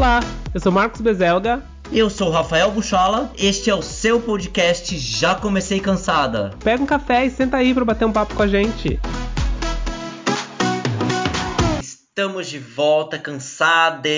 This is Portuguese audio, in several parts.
Olá, eu sou Marcos Bezelga. Eu sou Rafael Buchola, este é o seu podcast Já Comecei Cansada. Pega um café e senta aí para bater um papo com a gente. Estamos de volta, cansados.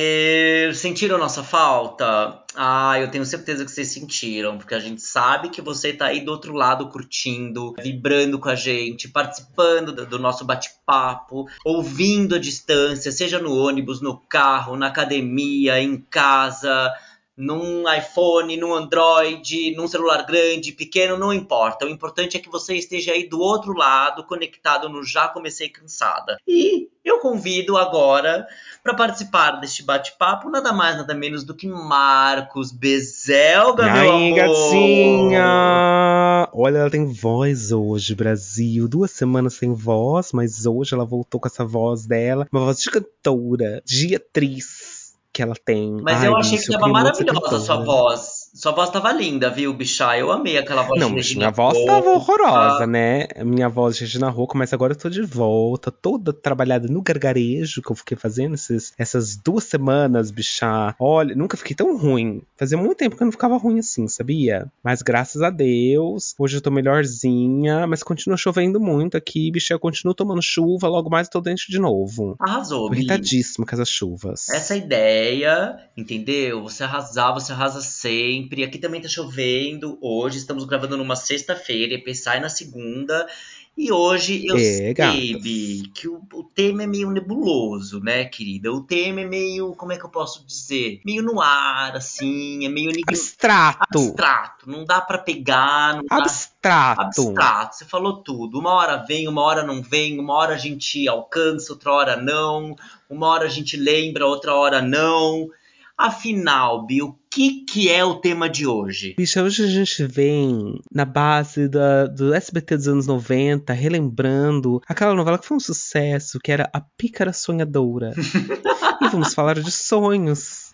Sentiram nossa falta? Ah, eu tenho certeza que vocês sentiram, porque a gente sabe que você tá aí do outro lado curtindo, vibrando com a gente, participando do nosso bate-papo, ouvindo a distância, seja no ônibus, no carro, na academia, em casa num iPhone, num Android, num celular grande, pequeno, não importa. O importante é que você esteja aí do outro lado, conectado no Já Comecei Cansada. E eu convido agora para participar deste bate-papo nada mais, nada menos do que Marcos Bezelga, meu aí, amor. gatinha! Olha, ela tem voz hoje, Brasil. Duas semanas sem voz, mas hoje ela voltou com essa voz dela. Uma voz de cantora, de atriz que ela tem. Mas Ai, eu achei que tava maravilhosa a sua cantora. voz. Sua voz tava linda, viu, bicha? Eu amei aquela voz Não, de Regina minha voz tava horrorosa, né? Minha voz de Regina Roca, mas agora eu tô de volta, toda trabalhada no gargarejo que eu fiquei fazendo esses- essas duas semanas, bicha. Olha, nunca fiquei tão ruim. Fazia muito tempo que eu não ficava ruim assim, sabia? Mas graças a Deus, hoje eu tô melhorzinha, mas continua chovendo muito aqui, bicha. Eu continuo tomando chuva, logo mais eu tô dentro de novo. Arrasou, Tô irritadíssima com essas chuvas. Essa ideia, entendeu? Você arrasar, você arrasa sempre. Aqui também tá chovendo hoje. Estamos gravando numa sexta-feira, EP sai na segunda. E hoje eu É, sei, que o, o tema é meio nebuloso, né, querida? O tema é meio, como é que eu posso dizer? Meio no ar, assim, é meio Abstrato! abstrato. Não dá pra pegar, não dá Abstrato! abstrato, você falou tudo. Uma hora vem, uma hora não vem, uma hora a gente alcança, outra hora não, uma hora a gente lembra, outra hora não. Afinal, Bi, o que, que é o tema de hoje? Bicha, hoje a gente vem na base da, do SBT dos anos 90, relembrando aquela novela que foi um sucesso, que era A Pícara Sonhadora. e vamos falar de sonhos.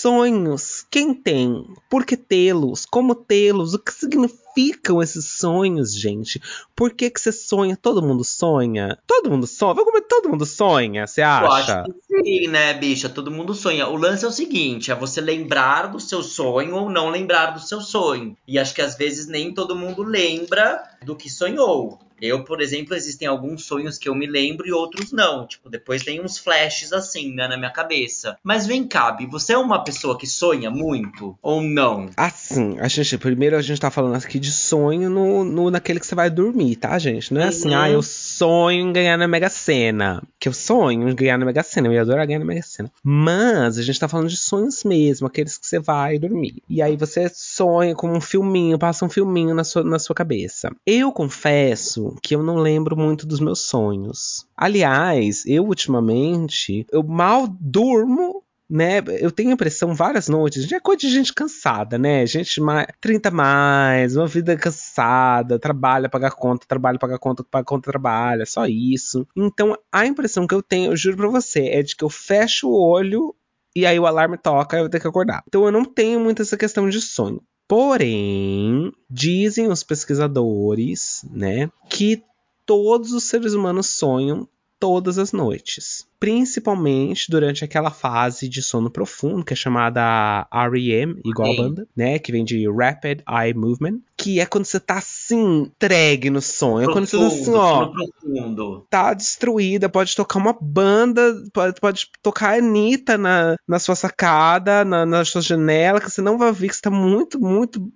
Sonhos. Quem tem? Por que tê-los? Como tê-los? O que significam esses sonhos, gente? Por que que você sonha? Todo mundo sonha? Todo mundo sonha? Vamos comer, todo mundo sonha, você Eu acha? acho que sim, né, bicha? Todo mundo sonha. O lance é o seguinte: é você lembrar do seu sonho ou não lembrar do seu sonho. E acho que às vezes nem todo mundo lembra do que sonhou. Eu, por exemplo, existem alguns sonhos que eu me lembro e outros não. Tipo, depois tem uns flashes assim, né, na minha cabeça. Mas vem cá, Bi, você é uma pessoa que sonha muito ou não? Assim, a gente, primeiro a gente tá falando aqui de sonho no, no, naquele que você vai dormir, tá, gente? Não é assim, Uhum. ah, eu sonho em ganhar na Mega Sena. Que eu sonho em ganhar na Mega Sena, eu ia adorar ganhar na Mega Sena. Mas a gente tá falando de sonhos mesmo, aqueles que você vai dormir. E aí você sonha com um filminho, passa um filminho na sua, na sua cabeça. Eu confesso que eu não lembro muito dos meus sonhos. Aliás, eu ultimamente, eu mal durmo né? Eu tenho a impressão várias noites, é coisa de gente cansada, né? Gente mais 30 mais, uma vida cansada, trabalha, paga conta, trabalha, paga conta, paga conta, trabalha, só isso. Então, a impressão que eu tenho, eu juro pra você, é de que eu fecho o olho e aí o alarme toca eu ter que acordar. Então, eu não tenho muito essa questão de sonho. Porém, dizem os pesquisadores, né, que todos os seres humanos sonham todas as noites. Principalmente durante aquela fase de sono profundo, que é chamada REM, igual Sim. a banda, né? Que vem de Rapid Eye Movement. Que é quando você tá assim, entregue no sonho. É quando você tá assim, ó profundo. tá destruída, pode tocar uma banda, pode, pode tocar a Anitta na, na sua sacada, na, na sua janela, que você não vai ver que você tá muito, muito,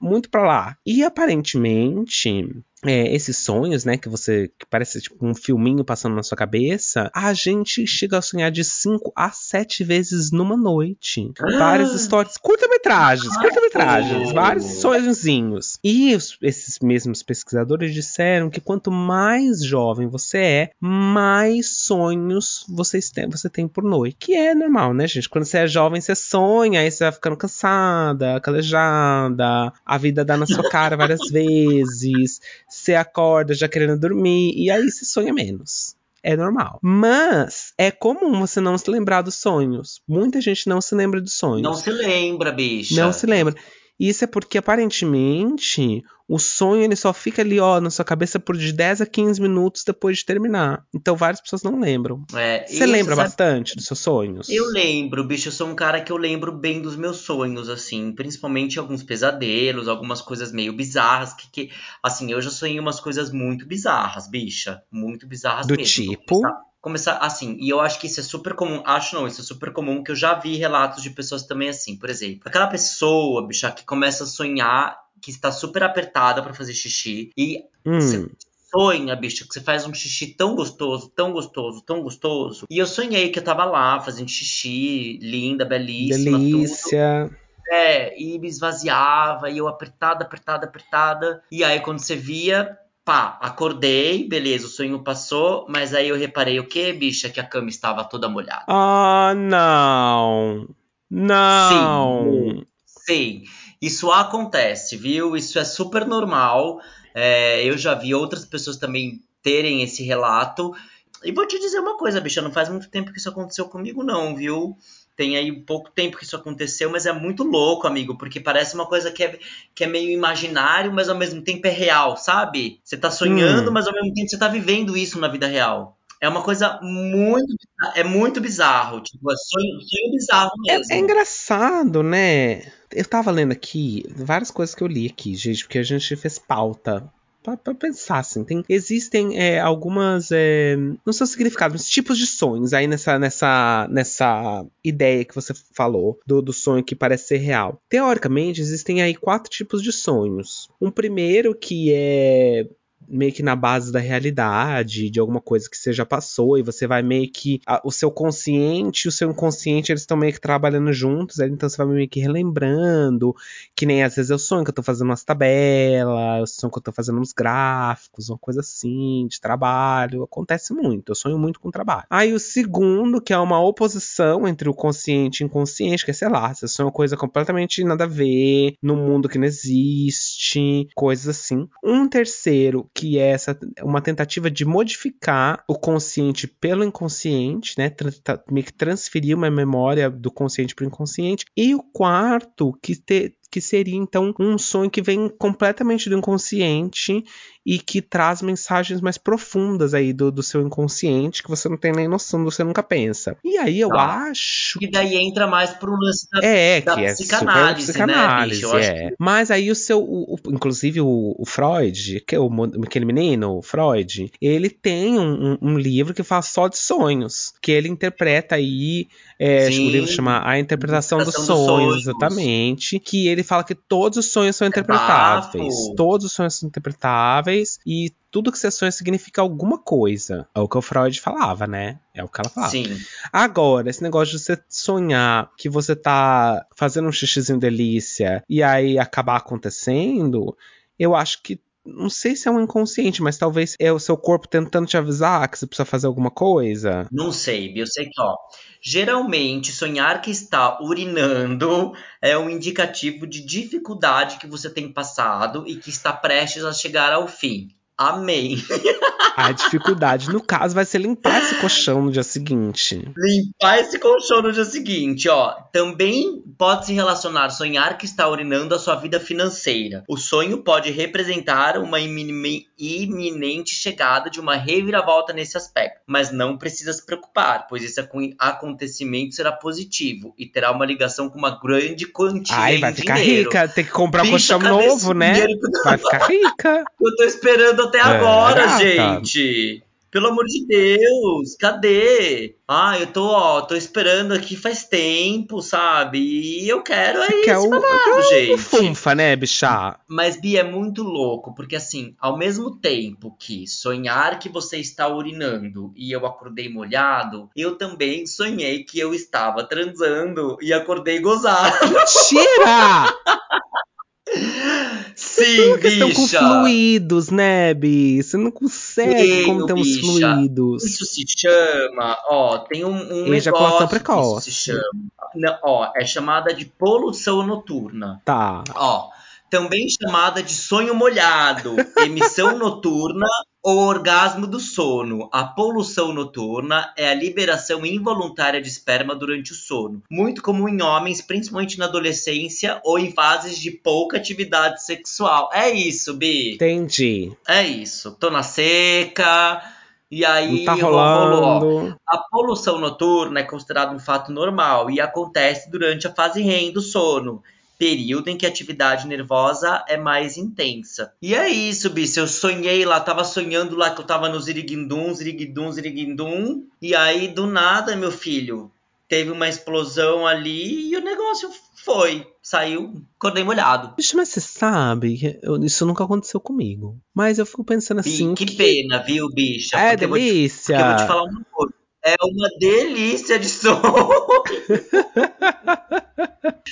muito pra lá. E aparentemente, é, esses sonhos, né, que você, que parece tipo um filminho passando na sua cabeça, a gente chega a sonhar de 5 a 7 vezes numa noite. Várias histórias, curta-metragens, curta-metragens, vários sonhozinhos. E os- esses mesmos pesquisadores disseram que quanto mais jovem você é, mais sonhos vocês têm, você tem por noite. Que é normal, né, gente? Quando você é jovem, você sonha, aí você vai ficando cansada, calejada, a vida dá na sua cara várias vezes, você acorda já querendo dormir, e aí você sonha menos. É normal. Mas é comum você não se lembrar dos sonhos. Muita gente não se lembra dos sonhos. Não se lembra, bicha. Não se lembra. Isso é porque, aparentemente, o sonho ele só fica ali, ó, na sua cabeça por de 10 a 15 minutos depois de terminar. Então várias pessoas não lembram. É, Você lembra sabe... bastante dos seus sonhos? Eu lembro, bicho. Eu sou um cara que eu lembro bem dos meus sonhos, assim. Principalmente alguns pesadelos, algumas coisas meio bizarras. Que, que assim, eu já sonhei umas coisas muito bizarras, bicha. Muito bizarras Do mesmo. tipo começar assim, e eu acho que isso é super comum, acho não, isso é super comum, que eu já vi relatos de pessoas também assim, por exemplo, aquela pessoa, bicha, que começa a sonhar que está super apertada para fazer xixi e hum. você sonha, bicha, que você faz um xixi tão gostoso, tão gostoso, tão gostoso. E eu sonhei que eu tava lá fazendo xixi, linda, belíssima, Delícia. Tudo. É, e me esvaziava, e eu apertada, apertada, apertada. E aí, quando você via, pá, acordei, beleza, o sonho passou, mas aí eu reparei o que, bicha? Que a cama estava toda molhada. Ah, não! Não! Sim, sim. Isso acontece, viu? Isso é super normal. É, eu já vi outras pessoas também terem esse relato. E vou te dizer uma coisa, bicha, não faz muito tempo que isso aconteceu comigo, não, viu? Tem aí pouco tempo que isso aconteceu, mas é muito louco, amigo, porque parece uma coisa que é, que é meio imaginário, mas ao mesmo tempo é real, sabe? Você tá sonhando, hum. mas ao mesmo tempo você tá vivendo isso na vida real. É uma coisa muito. É muito bizarro. Tipo, é sonho, sonho bizarro mesmo. É, é, engraçado, né? Eu tava lendo aqui várias coisas que eu li aqui, gente, porque a gente fez pauta para pensar, assim. Tem, existem é, algumas. É, não são significados, mas tipos de sonhos aí nessa, nessa, nessa ideia que você falou do, do sonho que parece ser real. Teoricamente, existem aí quatro tipos de sonhos. Um primeiro que é meio que na base da realidade, de alguma coisa que você já passou, e você vai meio que. A, o seu consciente e o seu inconsciente, eles estão meio que trabalhando juntos, então você vai meio que relembrando, que nem às vezes eu sonho que eu tô fazendo umas tabelas, eu sonho que eu tô fazendo uns gráficos, uma coisa assim, de trabalho. Acontece muito, eu sonho muito com trabalho. Aí o segundo, que é uma oposição entre o consciente e o inconsciente, que é, sei lá, você sonha uma coisa completamente nada a ver, num mundo que não existe, coisas assim. Um terceiro, que é essa uma tentativa de modificar o consciente pelo inconsciente, né? Meio que transferir uma memória do consciente para o inconsciente. E o quarto, que, te, que seria então um sonho que vem completamente do inconsciente e que traz mensagens mais profundas aí do, do seu inconsciente que você não tem nem noção, você nunca pensa. E aí eu ah, acho. E daí entra mais pro lance da, é, da que é psicanálise, psicanálise, né, é. Que... Mas aí o seu. O, o, inclusive o, o, Freud, que é o, aquele menino, o Freud, ele tem um, um, livro que fala só de sonhos. Que ele interpreta aí. É, o livro chama A Interpretação, dos, dos sonhos, sonhos, exatamente. Que ele fala que todos os sonhos são é interpretáveis. Todos os sonhos são interpretáveis e tudo que você sonha significa alguma coisa. É o que o Freud falava, né? É o que ela falava. Sim. Agora, esse negócio de você sonhar que você tá fazendo um xixizinho delícia e aí acabar acontecendo, eu acho que não sei se é um inconsciente, mas talvez é o seu corpo tentando te avisar que você precisa fazer alguma coisa. Não sei, eu sei que, ó, geralmente sonhar que está urinando é um indicativo de dificuldade que você tem passado e que está prestes a chegar ao fim. Amém. A dificuldade, no caso, vai ser limpar esse colchão no dia seguinte. Limpar esse colchão no dia seguinte, ó. Também pode se relacionar sonhar que está urinando a sua vida financeira. O sonho pode representar uma iminente chegada de uma reviravolta nesse aspecto, mas não precisa se preocupar, pois esse acontecimento será positivo e terá uma ligação com uma grande quantia Ai, vai ficar rica, tem que comprar um colchão novo, né? Vai ficar rica. Eu tô esperando até é, agora, é, gente. Pelo amor de Deus, cadê? Ah, eu tô, ó, tô esperando aqui faz tempo, sabe? E eu quero aí Você esse babado, gente. funfa, né, bicha? Mas, Bia, é muito louco, porque assim, ao mesmo tempo que sonhar que você está urinando e eu acordei molhado, eu também sonhei que eu estava transando e acordei gozado. Mentira! Sim, bicha. Estão com fluidos, né, Bi? Você não consegue como estão os fluidos. Isso se chama, ó, tem um, um Ejaculação precoce. Isso se chama. Não, ó, é chamada de poluição noturna. Tá. Ó, também chamada de sonho molhado, emissão noturna O orgasmo do sono. A poluição noturna é a liberação involuntária de esperma durante o sono, muito comum em homens, principalmente na adolescência ou em fases de pouca atividade sexual. É isso, Bi. Entendi. É isso. Tô na seca. E aí tá rolou. A poluição noturna é considerada um fato normal e acontece durante a fase REM do sono, período em que a atividade nervosa é mais intensa. E é isso, bicho. Eu sonhei lá, tava sonhando lá que eu tava no Ziriguindum, Ziriguindum, Ziriguindum. E aí, do nada, meu filho, teve uma explosão ali e o negócio foi. Saiu, acordei molhado. Bicho, mas você sabe que eu- isso nunca aconteceu comigo. Mas eu fico pensando Bi, assim. que pena, viu, bicha? É Porque eu vou te- delícia. Porque eu vou te falar uma coisa. É uma delícia de som.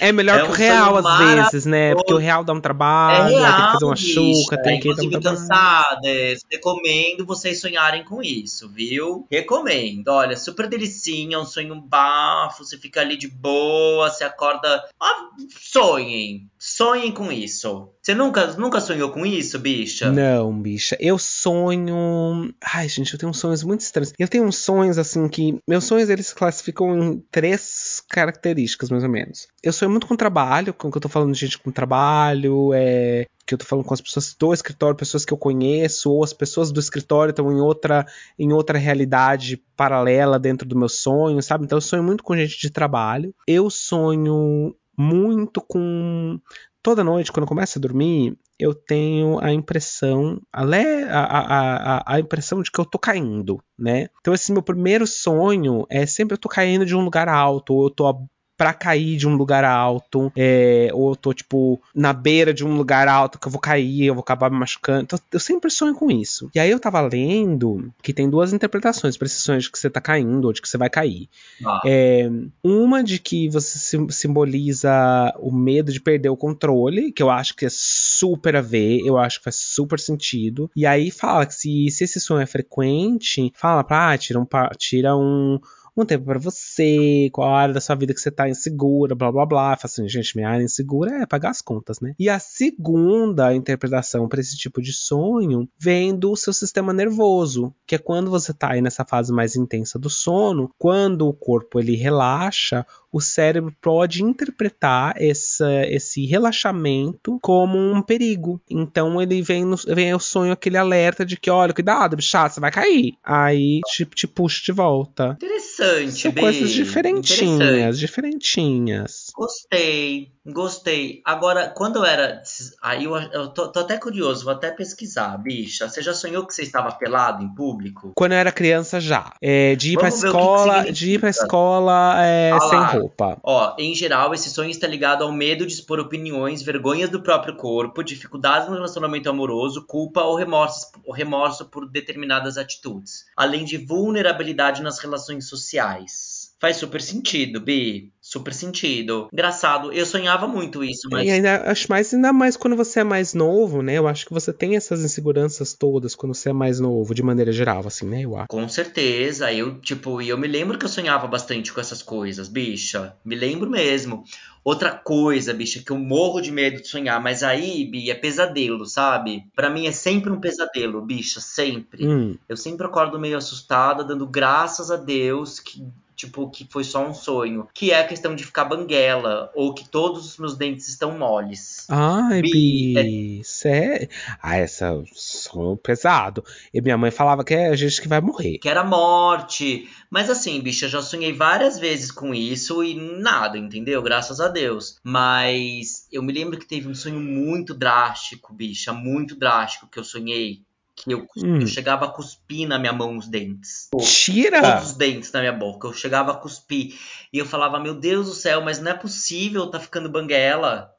É melhor É que o real às vezes, né? Porque o real dá um É trabalho, aí tem que real, fazer uma chuca, tem que dar um trabalho. cansadas. Recomendo vocês sonharem com isso, viu? Recomendo. Olha, super delicinha, um sonho bafo. Você fica ali de boa, você acorda. Ah, sonhem. Sonhem com isso. Você nunca, nunca sonhou com isso, bicha? Não, bicha. Eu sonho. Ai, gente, eu tenho sonhos muito estranhos. Eu tenho uns sonhos, assim, que. Meus sonhos eles se classificam em três características, mais ou menos. Eu sonho muito com trabalho, com que eu tô falando de gente com trabalho, é. Que eu tô falando com as pessoas do escritório, pessoas que eu conheço, ou as pessoas do escritório estão em outra, em outra realidade paralela dentro do meu sonho, sabe? Então eu sonho muito com gente de trabalho. Eu sonho muito com toda noite, quando eu começo a dormir, eu tenho a impressão, a, a, a, a impressão de que eu tô caindo, né? Então, esse meu primeiro sonho é sempre eu tô caindo de um lugar alto, ou eu tô a- pra cair de um lugar alto, é, ou eu tô, tipo, na beira de um lugar alto que eu vou cair, eu vou acabar me machucando. Então, eu sempre sonho com isso. E aí eu tava lendo que tem duas interpretações pra esse sonho de que você tá caindo ou de que você vai cair. Ah, É, uma de que você sim- simboliza o medo de perder o controle, que eu acho que é super a ver, eu acho que faz super sentido. E aí fala que se, se esse sonho é frequente, fala pra, ah, tira um, tira um, um tempo pra você, qual a área da sua vida que você tá insegura, blá blá blá. Fala assim, gente, minha área insegura é pagar as contas, né? E a segunda interpretação pra esse tipo de sonho vem do seu sistema nervoso, que é quando você tá aí nessa fase mais intensa do sono, quando o corpo ele relaxa, o cérebro pode interpretar essa, esse relaxamento como um perigo. Então ele vem, no, vem ao sonho aquele alerta de que, olha, cuidado, bichado, você vai cair. Aí te, te puxa de volta. interessante, São Bi. coisas diferentinhas, diferentinhas. Gostei, gostei. Agora, quando eu era. Aí eu, eu tô, tô até curioso, vou até pesquisar, bicha. Você já sonhou que você estava pelado em público? Quando eu era criança já. É, de ir pra Vamos o que que escola, de ir pra escola é, Ah sem lá. roupa. Ó, em geral, esse sonho está ligado ao medo de expor opiniões, vergonhas do próprio corpo, dificuldades no relacionamento amoroso, culpa ou remorso, ou remorso por determinadas atitudes, além de vulnerabilidade nas relações sociais. Faz super sentido, Bi. Super sentido. Engraçado, eu sonhava muito isso, mas E ainda, acho mais, ainda mais quando você é mais novo, né? Eu acho que você tem essas inseguranças todas quando você é mais novo, de maneira geral, assim, né? Eu acho. Com certeza, eu, tipo, e eu me lembro que eu sonhava bastante com essas coisas, bicha. Me lembro mesmo. Outra coisa, bicha, que eu morro de medo de sonhar, mas aí, Bi, é pesadelo, sabe? Pra mim é sempre um pesadelo, bicha, sempre. Hum. Eu sempre acordo meio assustada, dando graças a Deus que, tipo, que foi só um sonho. Que é a questão de ficar banguela, ou que todos os meus dentes estão moles. Ai, Bi, Bi, sério? Ah, essa som pesado. E minha mãe falava que é a gente que vai morrer. que era morte. Mas assim, bicha, já sonhei várias vezes com isso e nada, entendeu? Graças a Deus. Mas eu me lembro que teve um sonho muito drástico, bicha, muito drástico que eu sonhei. Que eu, Hum. eu chegava a cuspir na minha mão os dentes. Tira! Todos os dentes na minha boca. Eu chegava a cuspir. E eu falava, meu Deus do céu, mas não é possível tá ficando banguela.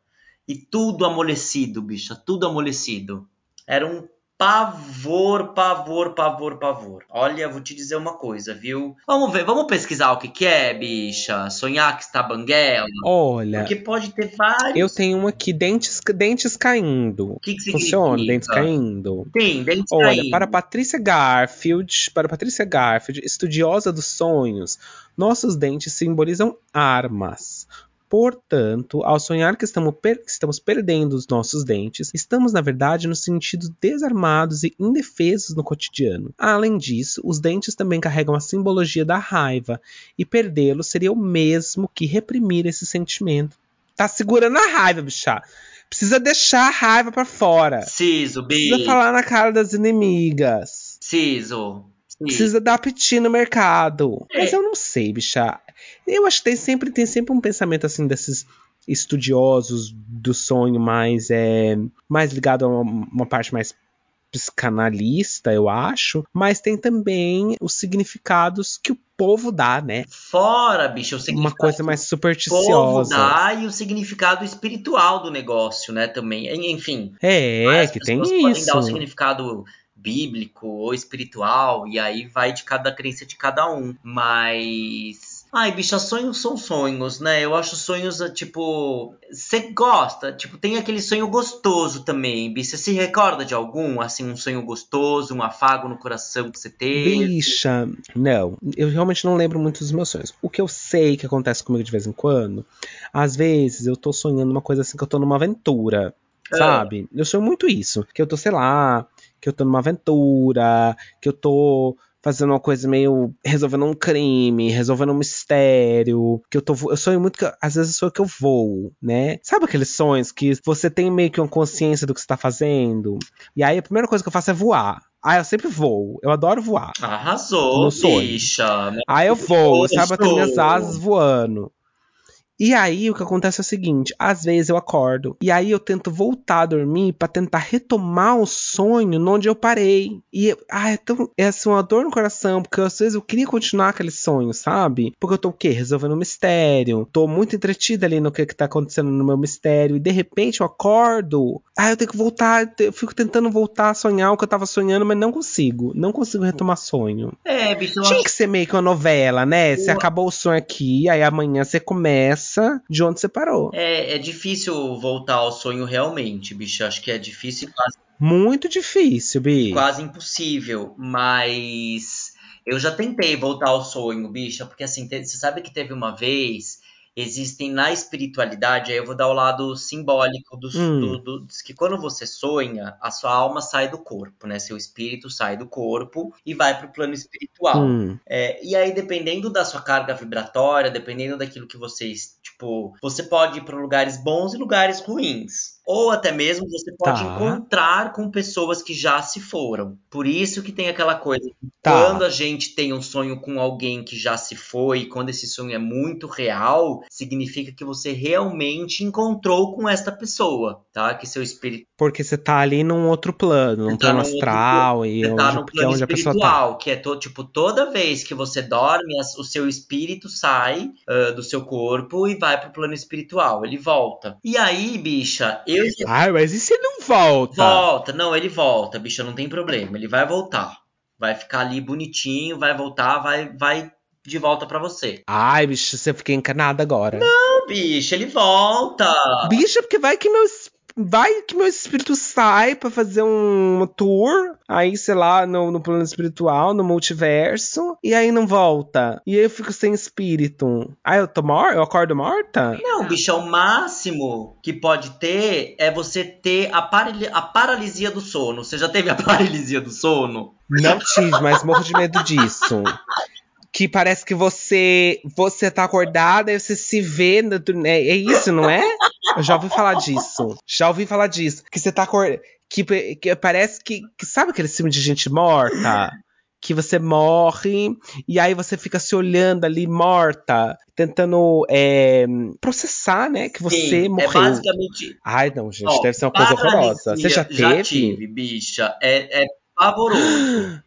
E tudo amolecido, bicha, tudo amolecido. Era um pavor, pavor, pavor, pavor. Olha, vou te dizer uma coisa, viu? Vamos ver, vamos pesquisar o que, que é, bicha. Sonhar que está banguela. Olha, Porque pode ter vários. eu tenho um aqui, dentes, dentes caindo. O que, que Funciona, significa? dentes caindo. Sim, dentes Olha, caindo. para Patrícia Garfield, para Patrícia Garfield, estudiosa dos sonhos, nossos dentes simbolizam armas. Portanto, ao sonhar que estamos, per estamos perdendo os nossos dentes, estamos, na verdade, no sentido desarmados e indefesos no cotidiano. Além disso, os dentes também carregam a simbologia da raiva, e perdê-los seria o mesmo que reprimir esse sentimento. Tá segurando a raiva, bicha. Precisa deixar a raiva para fora. Ciso, bi. Precisa falar na cara das inimigas. Ciso. Precisa dar piti no mercado. É. Mas eu não sei, bicha. Eu acho que tem sempre, tem sempre um pensamento assim desses estudiosos do sonho mais é mais ligado a uma, uma parte mais psicanalista, eu acho, mas tem também os significados que o povo dá, né? Fora, bicho, o Uma significado coisa mais que o povo supersticiosa. dá e o significado espiritual do negócio, né, também. En- Enfim, É, que tem pessoas podem isso. dar o significado bíblico ou espiritual, e aí vai de cada crença de cada um. Mas. Ai, bicha, sonhos são sonhos, né? Eu acho sonhos, tipo. Você gosta? Tipo, tem aquele sonho gostoso também, bicha. Você se recorda de algum? Assim, um sonho gostoso, um afago no coração que você teve? Bicha, não, eu realmente não lembro muito dos meus sonhos. O que eu sei que acontece comigo de vez em quando, às vezes eu tô sonhando uma coisa assim que eu tô numa aventura, Ah. sabe? Eu sonho muito isso, que eu tô, sei lá, que eu tô numa aventura, que eu tô fazendo uma coisa meio resolvendo um crime, resolvendo um mistério, que eu tô eu sonho muito que às vezes eu sonho que eu voo, né? Sabe aqueles sonhos que você tem meio que uma consciência do que você tá fazendo? E aí a primeira coisa que eu faço é voar. Ah, eu sempre voo. Eu adoro voar. Arrasou, bicha. né? Aí eu vou, Show. sabe, batendo minhas asas voando. E aí o que acontece é o seguinte, às vezes eu acordo e aí eu tento voltar a dormir pra tentar retomar o sonho onde eu parei. E ah, é tão é assim, uma dor no coração, porque às vezes eu queria continuar aquele sonho, sabe? Porque eu tô o quê? Resolvendo um mistério. Tô muito entretida ali no que, que tá acontecendo no meu mistério e de repente eu acordo. Ah, eu tenho que voltar, eu fico tentando voltar a sonhar o que eu tava sonhando, mas não consigo. Não consigo retomar sonho. É, bicho, Tinha que ser meio que uma novela, né? Você acabou o sonho aqui, aí amanhã você começa de onde você parou. É, é difícil voltar ao sonho realmente, bicho. Acho que é difícil, quase, Muito difícil, Bi. quase impossível. Mas eu já tentei voltar ao sonho, bicha, porque assim, te- você sabe que teve uma vez. Existem na espiritualidade, aí eu vou dar o lado simbólico dos, Hum. do, do- que quando você sonha, a sua alma sai do corpo, né? Seu espírito sai do corpo e vai para o plano espiritual. Hum, É, e aí, dependendo da sua carga vibratória, dependendo daquilo que vocês, tipo, você pode ir para lugares bons e lugares ruins. Ou até mesmo você pode Tá. encontrar com pessoas que já se foram. Por isso que tem aquela coisa. Tá. Quando a gente tem um sonho com alguém que já se foi, quando esse sonho é muito real, significa que você realmente encontrou com esta pessoa, tá? Que seu espírito porque você tá ali num outro plano, num tá plano astral e Você tá onde, é plano onde a pessoa tá. espiritual, que é to, tipo, toda vez que você dorme, o seu espírito sai ah, do seu corpo e vai pro plano espiritual. Ele volta. E aí, bicha, eu Ai, mas e se não volta? volta. Não, ele volta, bicha, não tem problema. Ele vai voltar. Vai ficar ali bonitinho, vai voltar, vai, vai de volta pra você. Ai, bicho, você fiquei encanada agora. Não, bicha, ele volta. Bicha, porque vai que meu. Vai que meu espírito sai pra fazer um tour, aí, sei lá, no, no plano espiritual, no multiverso, e aí não volta. E aí eu fico sem espírito. Aí eu tô morta? Eu acordo morta? Não, bicho, o máximo que pode ter é você ter a, parali- a paralisia do sono. Você já teve a paralisia do sono? Não tive, mas morro de medo disso. Que parece que você você tá acordada e você se vê. no- É, é isso, não é? Eu já ouvi falar disso. Já ouvi falar disso. Que você tá acordada. Que, que parece que, que. Sabe aquele filme de gente morta? Que você morre e aí você fica se olhando ali morta, tentando é, processar, né? Que você Sim, morreu. É basicamente. Ai, não, gente, Ó, deve ser uma coisa horrorosa. Você já teve? Já tive, bicha. É, é pavoroso.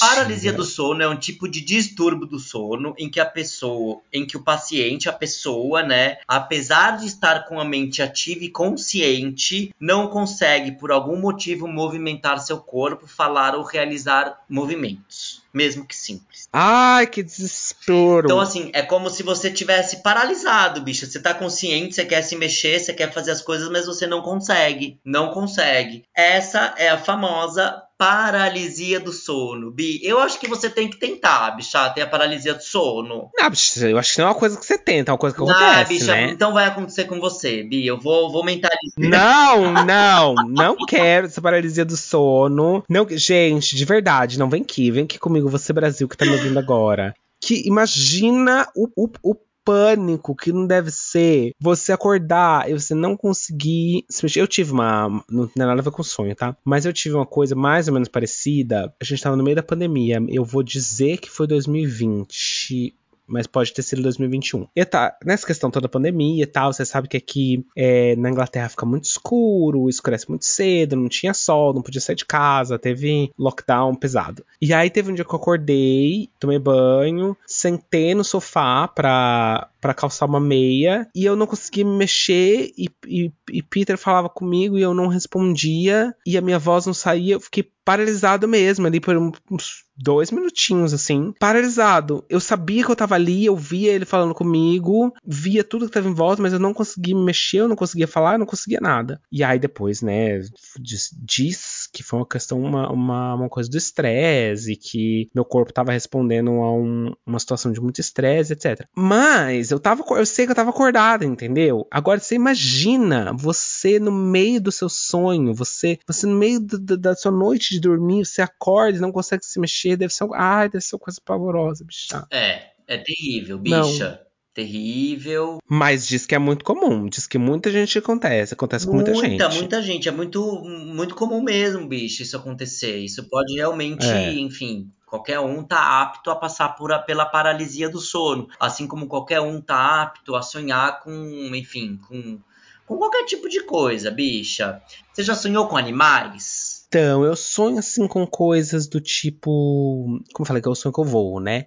Paralisia do sono é um tipo de distúrbio do sono em que a pessoa, em que o paciente, a pessoa, né, apesar de estar com a mente ativa e consciente, não consegue por algum motivo movimentar seu corpo, falar ou realizar movimentos, mesmo que simples. Ai, que desespero. Então, assim, é como se você tivesse paralisado, bicho. Você tá consciente, você quer se mexer, você quer fazer as coisas, mas você não consegue. Não consegue. Essa é a famosa paralisia do sono. Bi, eu acho que você tem que tentar, bicha, ter a paralisia do sono. Não, bicha, eu acho que não é uma coisa que você tenta, é uma coisa que acontece, ah, bicha, né? então vai acontecer com você, Bi. Eu vou, vou mentalizar. Não, não, não quero essa paralisia do sono. Não, gente, de verdade, não vem aqui, vem aqui comigo, você Brasil que tá me ouvindo agora. Que imagina o, o, o pânico que não deve ser você acordar e você não conseguir. Eu tive uma. Não tem nada a ver com sonho, tá? Mas eu tive uma coisa mais ou menos parecida. A gente tava no meio da pandemia. Eu vou dizer que foi 2020 mas pode ter sido 2021. E tá, nessa questão toda da pandemia e tal, você sabe que aqui é, na Inglaterra fica muito escuro, escurece muito cedo, não tinha sol, não podia sair de casa, teve lockdown pesado. E aí teve um dia que eu acordei, tomei banho, sentei no sofá pra, pra calçar uma meia e eu não conseguia me mexer e, e, e Peter falava comigo e eu não respondia e a minha voz não saía, eu fiquei paralisado mesmo ali por uns dois minutinhos, assim, paralisado. Eu sabia que eu tava ali, eu via ele falando comigo, via tudo que tava em volta, mas eu não conseguia me mexer, eu não conseguia falar, eu não conseguia nada. E aí depois, né, diz, diz que foi uma questão, uma, uma, uma coisa do estresse, que meu corpo tava respondendo a um, uma situação de muito estresse, etc. Mas eu tava, eu sei que eu tava acordada, entendeu? Agora você imagina você no meio do seu sonho, você, você no meio do, do, da sua noite de dormir, você acorda e não consegue se mexer deve ser, ai, deve ser uma coisa pavorosa, bicha. É, é terrível, bicha. Não. Terrível. Mas diz que é muito comum. Diz que muita gente acontece. Acontece com muita, muita gente. Muita, muita gente. É muito, muito comum mesmo, bicho, isso acontecer. Isso pode realmente, é. enfim, Qualquer um tá apto a passar por a, pela paralisia do sono, assim como qualquer um tá apto a sonhar com, enfim, com, com qualquer tipo de coisa, bicha. Você já sonhou com animais? Então, eu sonho assim com coisas do tipo. Como eu falei, que é o sonho que eu vou, né?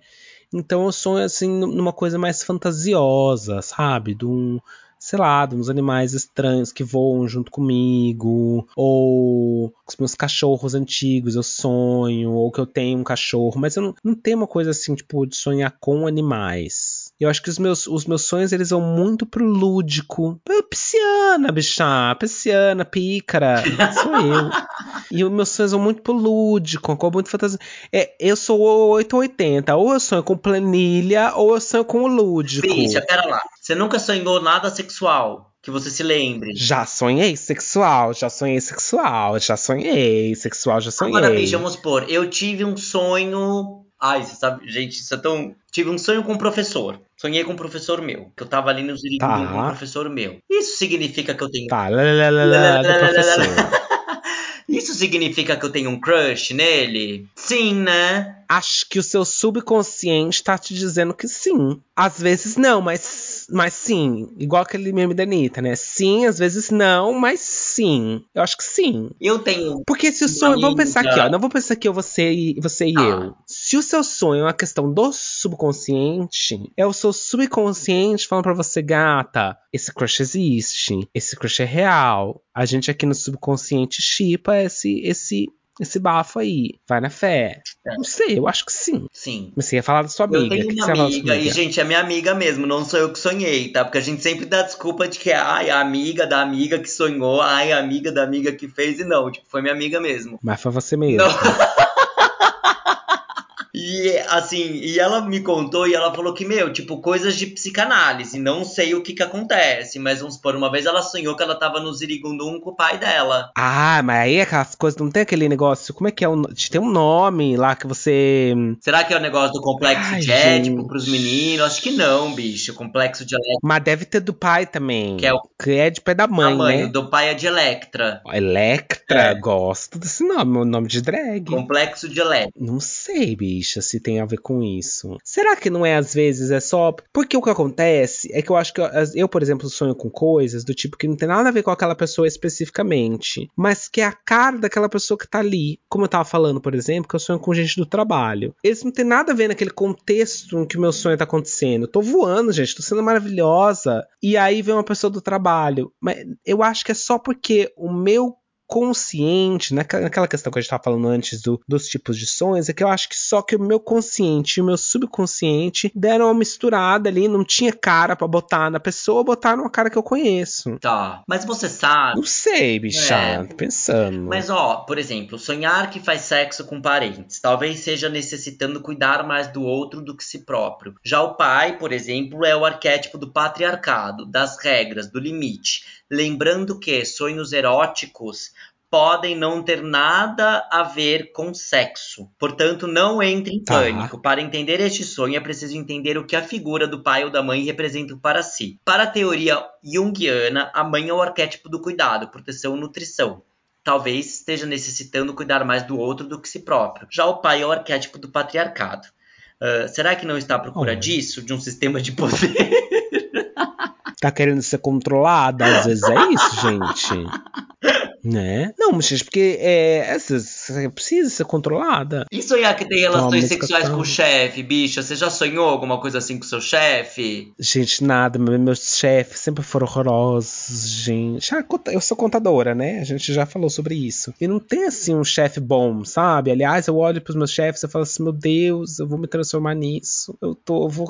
Então eu sonho assim numa coisa mais fantasiosa, sabe? De um, sei lá, de uns animais estranhos que voam junto comigo, ou os meus cachorros antigos eu sonho, ou que eu tenho um cachorro, mas eu não, não tenho uma coisa assim, tipo, de sonhar com animais. Eu acho que os meus, os meus sonhos eles vão muito pro lúdico. Pisciana, bicha, pisciana, pícara, sou eu. e os meus sonhos vão muito pro lúdico, com muito fantasia. É, eu sou 880, ou eu sonho com planilha, ou eu sonho com o lúdico. Bicha, pera lá. Você nunca sonhou nada sexual? Que você se lembre. Já sonhei sexual, já sonhei sexual, já sonhei sexual, já sonhei. Agora, bicha, vamos supor, eu tive um sonho Ai, você sabe, gente, isso é tão. Tive um sonho com um professor. Sonhei com um professor meu. Que eu tava ali no Zirigudu tá. com um professor meu. Isso significa que eu tenho. Tá, lá, professor. Isso significa que eu tenho um crush nele? Sim, né? Acho que o seu subconsciente tá te dizendo que sim. Às vezes não, mas mas sim. Igual aquele meme da Anitta, né? Sim, às vezes não, mas sim. Eu acho que sim. Eu tenho. Porque se o sonho. Vamos pensar aqui, ó. Não vou pensar que eu, você e, você e ah. eu. Se o seu sonho é uma questão do subconsciente, é o seu subconsciente falando pra você, gata, esse crush existe. Esse crush é real. A gente aqui no subconsciente chipa esse, esse esse bafo aí. Vai na fé. É. Não sei, eu acho que sim. Sim. Mas você ia falar da sua amiga. Eu tenho uma que amiga, e gente, é minha amiga mesmo, não sou eu que sonhei, tá? Porque a gente sempre dá desculpa de que, ai, a amiga da amiga que sonhou, ai, a amiga da amiga que fez, e não, tipo, foi minha amiga mesmo. Mas foi você mesmo. Não. E assim, e ela me contou e ela falou que, meu, tipo, coisas de psicanálise, não sei o que que acontece, mas vamos supor, uma vez ela sonhou que ela tava no Zirigundum com o pai dela. Ah, mas aí aquelas coisas, não tem aquele negócio, como é que é? Um, tem um nome lá que você... Será que é o negócio do complexo Ai, de édipo pros meninos? Acho que não, bicho, complexo de Electra. Mas deve ter do pai também. Que é o... Que é de pé da mãe, da mãe, né? do pai é de Electra. Electra? É. Gosto desse nome, o nome de drag. Complexo de Electra. Não sei, bicho se tem a ver com isso. Será que não é às vezes é só porque o que acontece é que eu acho que eu, eu, por exemplo, sonho com coisas do tipo que não tem nada a ver com aquela pessoa especificamente, mas que é a cara daquela pessoa que tá ali. Como eu tava falando, por exemplo, que eu sonho com gente do trabalho. Eles não tem nada a ver naquele contexto em que o meu sonho tá acontecendo. Eu tô voando, gente, tô sendo maravilhosa. E aí vem uma pessoa do trabalho. Mas eu acho que é só porque o meu consciente, naquela questão que a gente estava falando antes do, dos tipos de sonhos, é que eu acho que só que o meu consciente e o meu subconsciente deram uma misturada ali, não tinha cara para botar na pessoa, botaram uma cara que eu conheço. Tá. Mas você sabe. Não sei, bicha, é. pensando. Mas ó, por exemplo, sonhar que faz sexo com parentes, talvez seja necessitando cuidar mais do outro do que si próprio. Já o pai, por exemplo, é o arquétipo do patriarcado, das regras, do limite. Lembrando que sonhos eróticos podem não ter nada a ver com sexo. Portanto, não entre em tá. pânico. Para entender este sonho, é preciso entender o que a figura do pai ou da mãe representa para si. Para a teoria junguiana, a mãe é o arquétipo do cuidado, proteção e nutrição. Talvez esteja necessitando cuidar mais do outro do que si próprio. Já o pai é o arquétipo do patriarcado. Uh, será que não está à procura oh. disso? De um sistema de poder? Tá querendo ser controlada? Às vezes é isso, gente. Né? Não, mas porque é, essa, precisa ser controlada. E sonhar que tem relações sexuais com o chefe, bicha? Você já sonhou alguma coisa assim com seu chefe? Gente, nada. Meus chefes sempre foram horrorosos, gente. Ah, eu sou contadora, né? A gente já falou sobre isso. E não tem assim um chefe bom, sabe? Aliás, eu olho pros meus chefes e falo assim: meu Deus, eu vou me transformar nisso. Eu tô, eu vou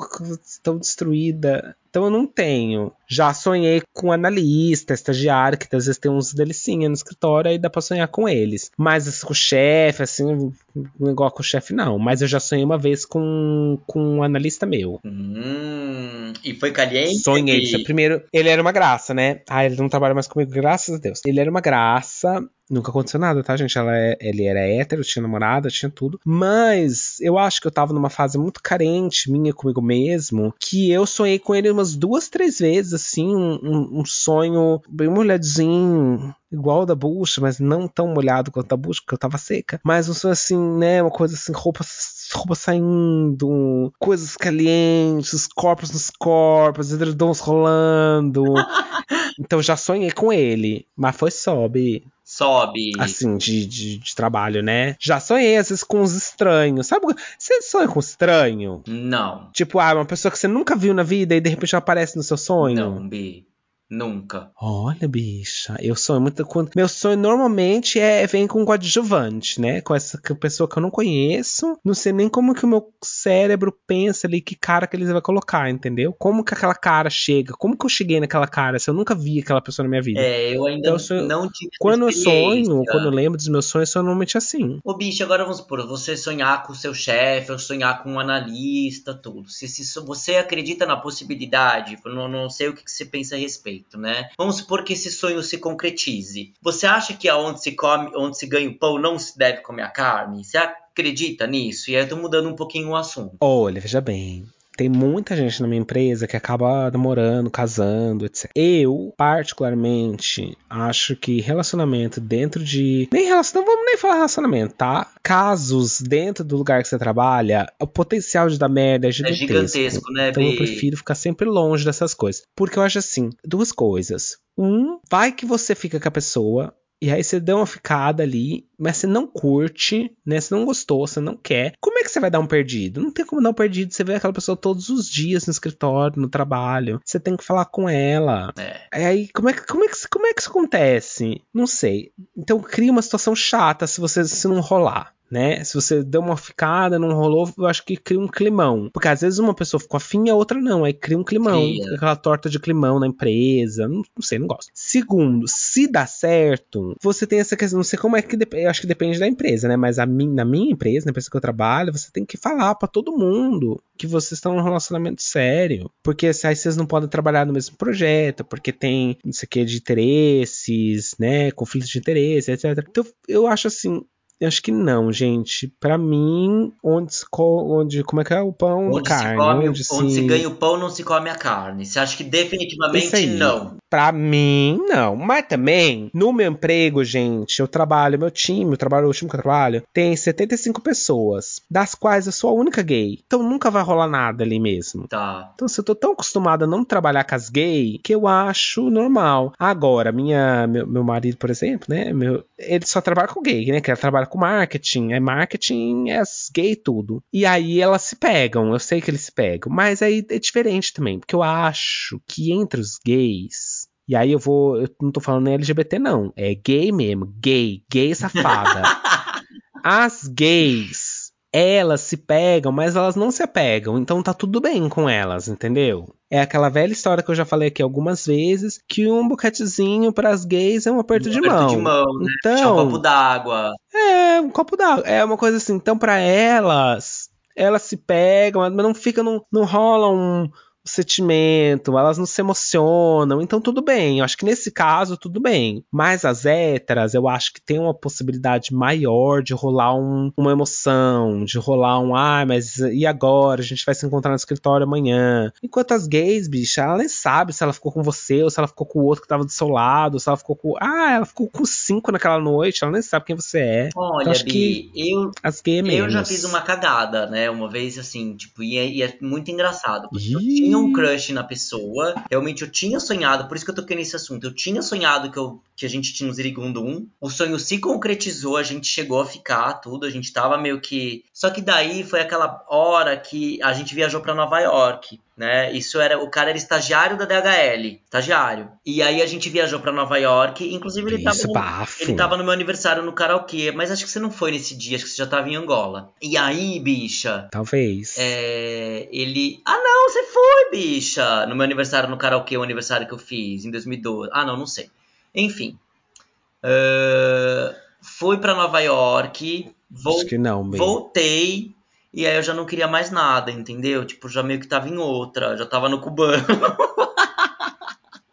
tão destruída. Então eu não tenho. Já sonhei com analista, estagiário, que às vezes tem uns delicinha no escritório, aí dá pra sonhar com eles. Mas com o chefe, assim, igual com o chefe, não. Mas eu já sonhei uma vez com, com um analista meu. Hum, e foi caliente? Sonhei. E... Primeiro, ele era uma graça, né? Ah, ele não trabalha mais comigo, graças a Deus. Ele era uma graça. Nunca aconteceu nada, tá, gente? Ela é, ele era hétero, tinha namorada, tinha tudo. Mas eu acho que eu tava numa fase muito carente minha comigo mesmo, que eu sonhei com ele umas duas, três vezes, assim, um, um sonho bem molhadinho, igual da bucha, mas não tão molhado quanto a bucha, porque eu tava seca. Mas um sonho assim, né? Uma coisa assim, roupa roupa saindo, coisas calientes, corpos nos corpos, edredons rolando. então já sonhei com ele, mas foi sobe sobe. Assim, de, de, de, trabalho, né? Já sonhei, às vezes, com os estranhos. Sabe? Você sonha com estranho? Não. Tipo, ah, uma pessoa que você nunca viu na vida e de repente aparece no seu sonho? Não, Bi. Nunca. Olha, bicha, eu sonho muito. Meu sonho normalmente é vem com um coadjuvante, né? Com essa pessoa que eu não conheço. Não sei nem como que o meu cérebro pensa ali, que cara que eles vai colocar, entendeu? Como que aquela cara chega? Como que eu cheguei naquela cara se eu nunca vi aquela pessoa na minha vida? É, eu ainda então, eu sonho... não tive Quando eu sonho, quando eu lembro dos meus sonhos, sou normalmente assim. Ô, bicho, agora vamos supor, você sonhar com o seu chefe, ou sonhar com um analista, tudo. Se, se você acredita na possibilidade, não, não sei o que, que você pensa a respeito né? Vamos supor que esse sonho se concretize. Você acha que aonde se come, onde se ganha o pão, não se deve comer a carne? Você acredita nisso? E aí eu tô mudando um pouquinho o assunto. Olha, veja bem. Tem muita gente na minha empresa que acaba namorando, casando, etc. Eu, particularmente, acho que relacionamento dentro de. Nem relacionamento, não vamos nem falar relacionamento, tá? Casos dentro do lugar que você trabalha, o potencial de dar merda é gigantesco. É gigantesco, né, Então eu prefiro ficar sempre longe dessas coisas. Porque eu acho assim: duas coisas. Um, vai que você fica com a pessoa, e aí você deu uma ficada ali, mas você não curte, né? Você não gostou, você não quer. Como é que você vai dar um perdido? Não tem como dar um perdido. Você vê aquela pessoa todos os dias no escritório, no trabalho. Você tem que falar com ela. É. Aí, como é, que, como, é que, como é que isso acontece? Não sei. Então cria uma situação chata se você se não rolar né? Se você deu uma ficada, não rolou, eu acho que cria um climão. Porque às vezes uma pessoa ficou afim e a outra não. Aí cria um climão. Cria. Aquela torta de climão na empresa. Não, não, sei, não gosto. Segundo, se dá certo, você tem essa questão. Não sei como é que. Eu acho que depende da empresa, né? Mas a mim, na minha empresa, na empresa que eu trabalho, você tem que falar para todo mundo que vocês estão num relacionamento sério. Porque aí vocês não podem trabalhar no mesmo projeto, porque tem não sei o que de interesses, né? Conflitos de interesse, etc. Então eu acho assim eu acho que não, gente. Para mim, onde, se onde como é que é o pão onde carne, se come, onde, onde se... se... ganha o pão não se come a carne. Você acha que definitivamente não? Para mim, não. Mas também, no meu emprego, gente, eu trabalho, meu time, eu trabalho, o time que eu trabalho, tem 75 pessoas, das quais eu sou a única gay. Então nunca vai rolar nada ali mesmo. Tá. Então, se eu tô tão acostumada a não trabalhar com as gays, que eu acho normal. Agora, minha, meu, meu marido, por exemplo, né? Meu, ele só trabalha com gay, né? Que ele trabalha com marketing. É marketing, é gay tudo. E aí elas se pegam, eu sei que eles se pegam. Mas aí é diferente também, porque eu acho que entre os gays E aí eu vou. Eu não tô falando nem LGBT, não. É gay mesmo. Gay. Gay safada. As gays elas se pegam, mas elas não se apegam, então tá tudo bem com elas, entendeu? É aquela velha história que eu já falei aqui algumas vezes, que um boquetezinho para as gays é um aperto, um de, aperto mão. de mão. Né? Então, um copo d'água. É, um copo d'água. É uma coisa assim. Então, para elas, elas se pegam, mas não fica, não, não rola um sentimento, elas não se emocionam, então tudo bem. Eu acho que nesse caso tudo bem. Mas as héteras, eu acho que tem uma possibilidade maior de rolar um, uma emoção, de rolar um, ah, mas e agora? A gente vai se encontrar no escritório amanhã. Enquanto as gays, bicha, ela nem sabe se ela ficou com você ou se ela ficou com o outro que tava do seu lado, se ela ficou com. Ah, ela ficou com cinco naquela noite, ela nem sabe quem você é. Olha, então, acho Bi, que eu, as gays é eu já fiz uma cagada, né? Uma vez assim, tipo, e é, e é muito engraçado. Porque eu tinha um crush na pessoa. Realmente eu tinha sonhado, por isso que eu toquei nesse assunto. Eu tinha sonhado que, eu, que a gente tinha um Zirigundo 1. O sonho se concretizou, a gente chegou a ficar tudo, a gente tava meio que. Só que daí foi aquela hora que a gente viajou para Nova York né? Isso era o cara era estagiário da DHL, estagiário. E aí a gente viajou para Nova York, inclusive ele Isso, tava no, ele tava no meu aniversário no karaokê, mas acho que você não foi nesse dia, acho que você já tava em Angola. E aí, bicha, talvez. É, ele, ah não, você foi, bicha, no meu aniversário no karaokê, o aniversário que eu fiz em 2012. Ah, não, não sei. Enfim, uh, fui para Nova York, Acho que não, voltei e aí eu já não queria mais nada, entendeu? Tipo, já meio que tava em outra, já tava no cubano.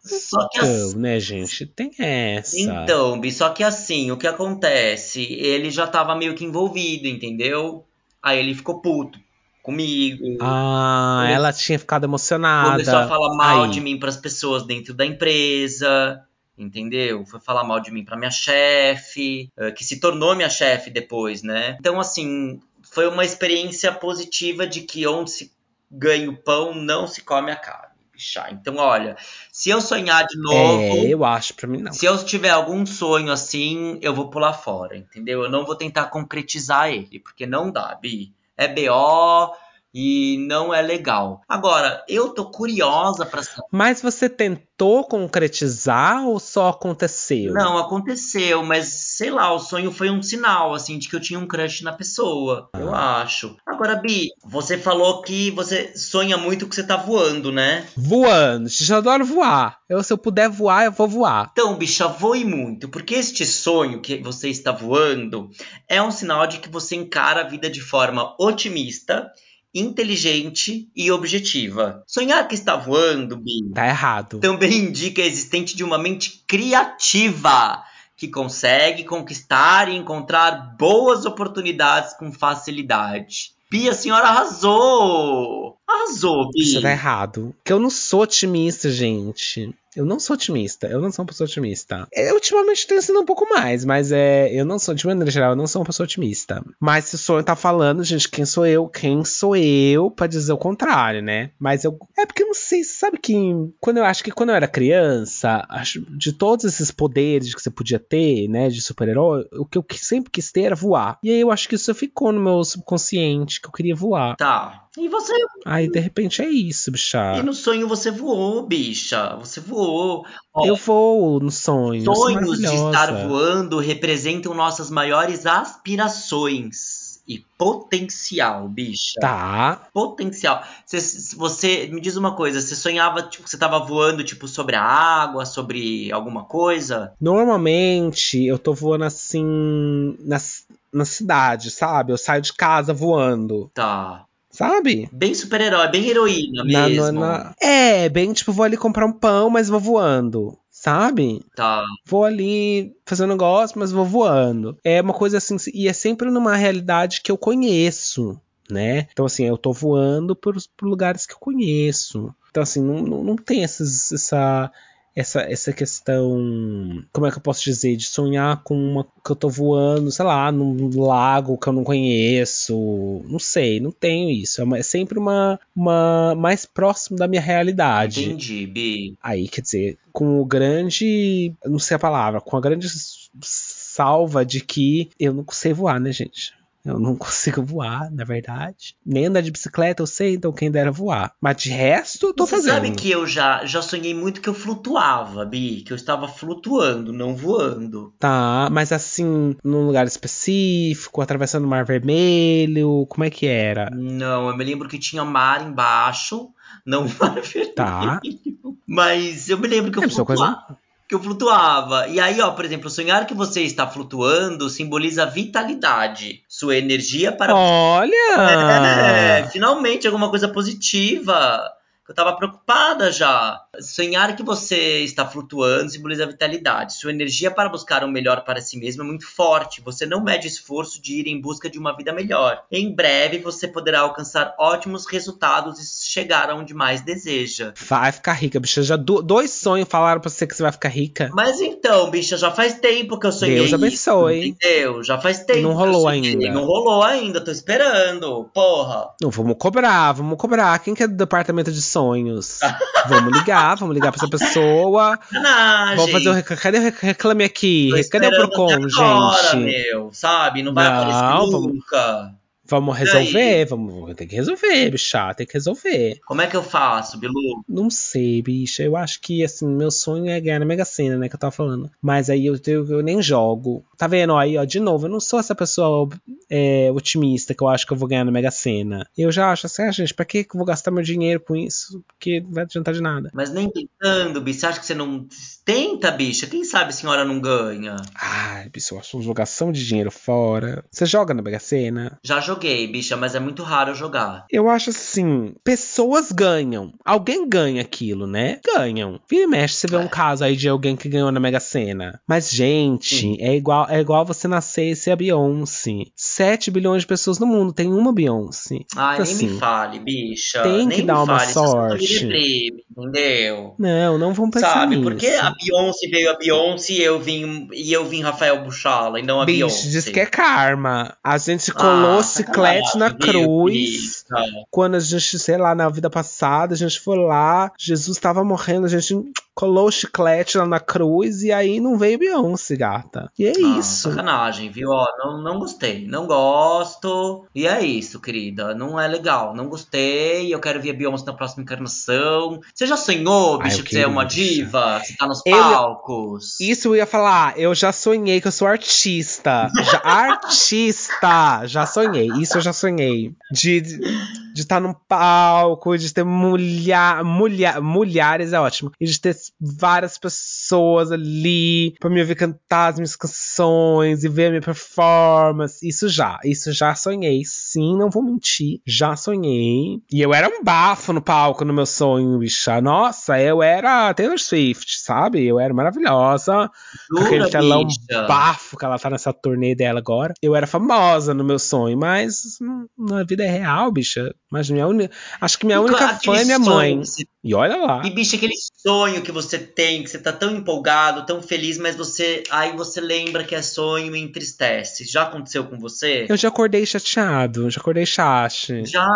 Só que então, assim, né, gente? Tem essa. Então, Bi, só que assim, o que acontece? Ele já tava meio que envolvido, entendeu? Aí ele ficou puto comigo. Ah, Come... ela tinha ficado emocionada. Começou a falar mal Aí. de mim para as pessoas dentro da empresa entendeu? Foi falar mal de mim para minha chefe, eh, que se tornou minha chefe depois, né? Então, assim, foi uma experiência positiva de que onde se ganha o pão, não se come a carne. Bichá. Então, olha, se eu sonhar de novo. É, eu acho, pra mim não. Se eu tiver algum sonho assim, eu vou pular fora, entendeu? Eu não vou tentar concretizar ele, porque não dá, Bi. É BO, e não é legal. Agora, eu tô curiosa para saber. Mas você tentou concretizar ou só aconteceu? Não, aconteceu, mas sei lá, o sonho foi um sinal assim de que eu tinha um crush na pessoa, ah. eu acho. Agora, Bi, você falou que você sonha muito que você tá voando, né? Voando, eu adoro voar. Eu, se eu puder voar, eu vou voar. Então, bicha, voe muito, porque este sonho que você está voando é um sinal de que você encara a vida de forma otimista inteligente e objetiva. Sonhar que está voando, Bi, tá errado. Também indica a existência de uma mente criativa que consegue conquistar e encontrar boas oportunidades com facilidade. Bi, a senhora arrasou! Arrasou, Bi. Você tá errado. Que eu não sou otimista, gente. Eu não sou otimista. Eu não sou uma pessoa otimista. Eu ultimamente tenho sido um pouco mais, mas é. Eu não sou, de maneira geral, eu não sou uma pessoa otimista. Mas se o sonho tá falando, gente, quem sou eu? Quem sou eu pra dizer o contrário, né? Mas eu. É porque eu não sei, sabe que. Quando eu acho que quando eu era criança, acho, de todos esses poderes que você podia ter, né, de super-herói, o que eu sempre quis ter era voar. E aí eu acho que isso ficou no meu subconsciente, que eu queria voar. Tá. E você. Aí, de repente, é isso, bicha. E no sonho você voou, bicha. Você voou. Ó, eu vou no sonho. Sonhos de estar voando representam nossas maiores aspirações. E potencial, bicha. Tá. Potencial. Você, você me diz uma coisa, você sonhava, tipo, que você tava voando, tipo, sobre a água, sobre alguma coisa? Normalmente, eu tô voando assim. Na, na cidade, sabe? Eu saio de casa voando. Tá. Sabe? Bem super-herói, bem heroína mesmo. Na, na... É, bem tipo, vou ali comprar um pão, mas vou voando. Sabe? Tá. Vou ali fazer um negócio, mas vou voando. É uma coisa assim, e é sempre numa realidade que eu conheço, né? Então, assim, eu tô voando por, por lugares que eu conheço. Então, assim, não, não, não tem essas, essa essa, essa questão, como é que eu posso dizer, de sonhar com uma que eu tô voando, sei lá, num lago que eu não conheço, não sei, não tenho isso. É, uma, é sempre uma, uma mais próximo da minha realidade. Entendi, Bi. Aí, quer dizer, com o grande, não sei a palavra, com a grande salva de que eu não sei voar, né, gente? Eu não consigo voar, na verdade. Nem andar de bicicleta eu sei, então quem dera voar. Mas de resto, tô Você fazendo. sabe que eu já, já sonhei muito que eu flutuava, Bi, que eu estava flutuando, não voando. Tá, mas assim, num lugar específico, atravessando o Mar Vermelho, como é que era? Não, eu me lembro que tinha mar embaixo, não mar vermelho. Tá. Mas eu me lembro que eu É, flutuava. coisa- Que eu flutuava. E aí, ó, por exemplo, sonhar que você está flutuando simboliza vitalidade. Sua energia para. É, Olha! finalmente alguma coisa positiva. Eu tava preocupada já. Sonhar que você está flutuando simboliza vitalidade. Sua energia para buscar o melhor para si mesmo é muito forte. Você não mede esforço de ir em busca de uma vida melhor. Em breve você poderá alcançar ótimos resultados e chegar aonde mais deseja. Vai ficar rica, bicha. Já do- dois sonhos falaram pra você que você vai ficar rica. Mas então, bicha, já faz tempo que eu sonhei. Deus abençoe. Isso, entendeu? Já faz tempo. não que eu rolou ainda. Não rolou ainda, tô esperando. Porra. Não, vamos cobrar, vamos cobrar. Quem que é do departamento de sonhos? vamos ligar, vamos ligar pra essa pessoa. Sacanagem. Vamos fazer o rec... Cadê o rec- reclame aqui? Tô Cadê o Procon, agora, gente? meu, sabe? Não vai Não, aparecer vamos- nunca. Vamos resolver, vamos ter que resolver, bicha, tem que resolver. Como é que eu faço, Bilu? Não sei, bicha. Eu acho que, assim, meu sonho é ganhar na Mega Sena, né? Que eu tava falando. Mas aí eu, eu, eu nem jogo. Tá vendo? Aí, ó, de novo, eu não sou essa pessoa é, otimista que eu acho que eu vou ganhar na Mega Sena. Eu já acho assim, ah, gente, pra que eu vou gastar meu dinheiro com isso? Porque não vai adiantar de nada. Mas nem tentando, bicho. Você acha que você não. Tenta, bicha. Quem sabe a senhora não ganha? Ai, bicho, eu acho uma jogação de dinheiro fora. Você joga na Mega Sena? Já joguei, bicha, mas é muito raro eu jogar. Eu acho assim, pessoas ganham. Alguém ganha aquilo, né? Ganham. Vira e mexe, você vê um caso aí de alguém que ganhou na Mega Sena. Mas, gente, é igual, é igual você nascer e ser a Beyoncé. 7 bilhões de pessoas no mundo, tem uma Beyoncé. Ai, Então, nem assim, me fale, bicha. tem nem que dar uma fale, é sorte. deprime, entendeu? Não, não vão pensar Sabe, nisso. porque a Beyoncé veio a Beyoncé e eu vim, e eu vim Rafael Buchala e não a Bicho, Beyoncé. diz que é karma. A gente Ah, chiclete na cruz. Quando a gente, sei lá, na vida passada, a gente foi lá, Jesus estava morrendo, a gente colou o chiclete lá na cruz e aí não veio Beyoncé, gata. E é Ah, isso. Sacanagem, viu? Ó, não, não gostei. Não gosto. E é isso, querida. Não é legal. Não gostei. Eu quero ver a Beyoncé na próxima encarnação. Você já sonhou, Ai, bicho, eu que você é uma diva? Você tá nos Eu palcos? Isso eu ia falar, eu já sonhei que eu sou artista. Já- artista! Já sonhei, isso eu já sonhei. De de estar num palco, de ter mulher, mulher, mulheres é ótimo. E de ter várias pessoas ali pra me ouvir cantar as minhas canções e ver a minha performance. Isso já, isso já sonhei. Sim, não vou mentir. Já sonhei. E eu era um bafo no palco no meu sonho, bicha. Nossa, eu era Taylor Swift, sabe? Eu era maravilhosa. Com aquele telão bicha? bafo que ela tá nessa turnê dela agora. Eu era famosa no meu sonho, mas hum, na vida é real, bicha. Mas minha única. Acho que minha única Aquele fã é minha mãe. você- E olha lá. E, bicho, aquele sonho que você tem, que você tá tão empolgado, tão feliz, mas você. Aí você lembra que é sonho e entristece. Já aconteceu com você? Eu já acordei chateado, já acordei chate. Já.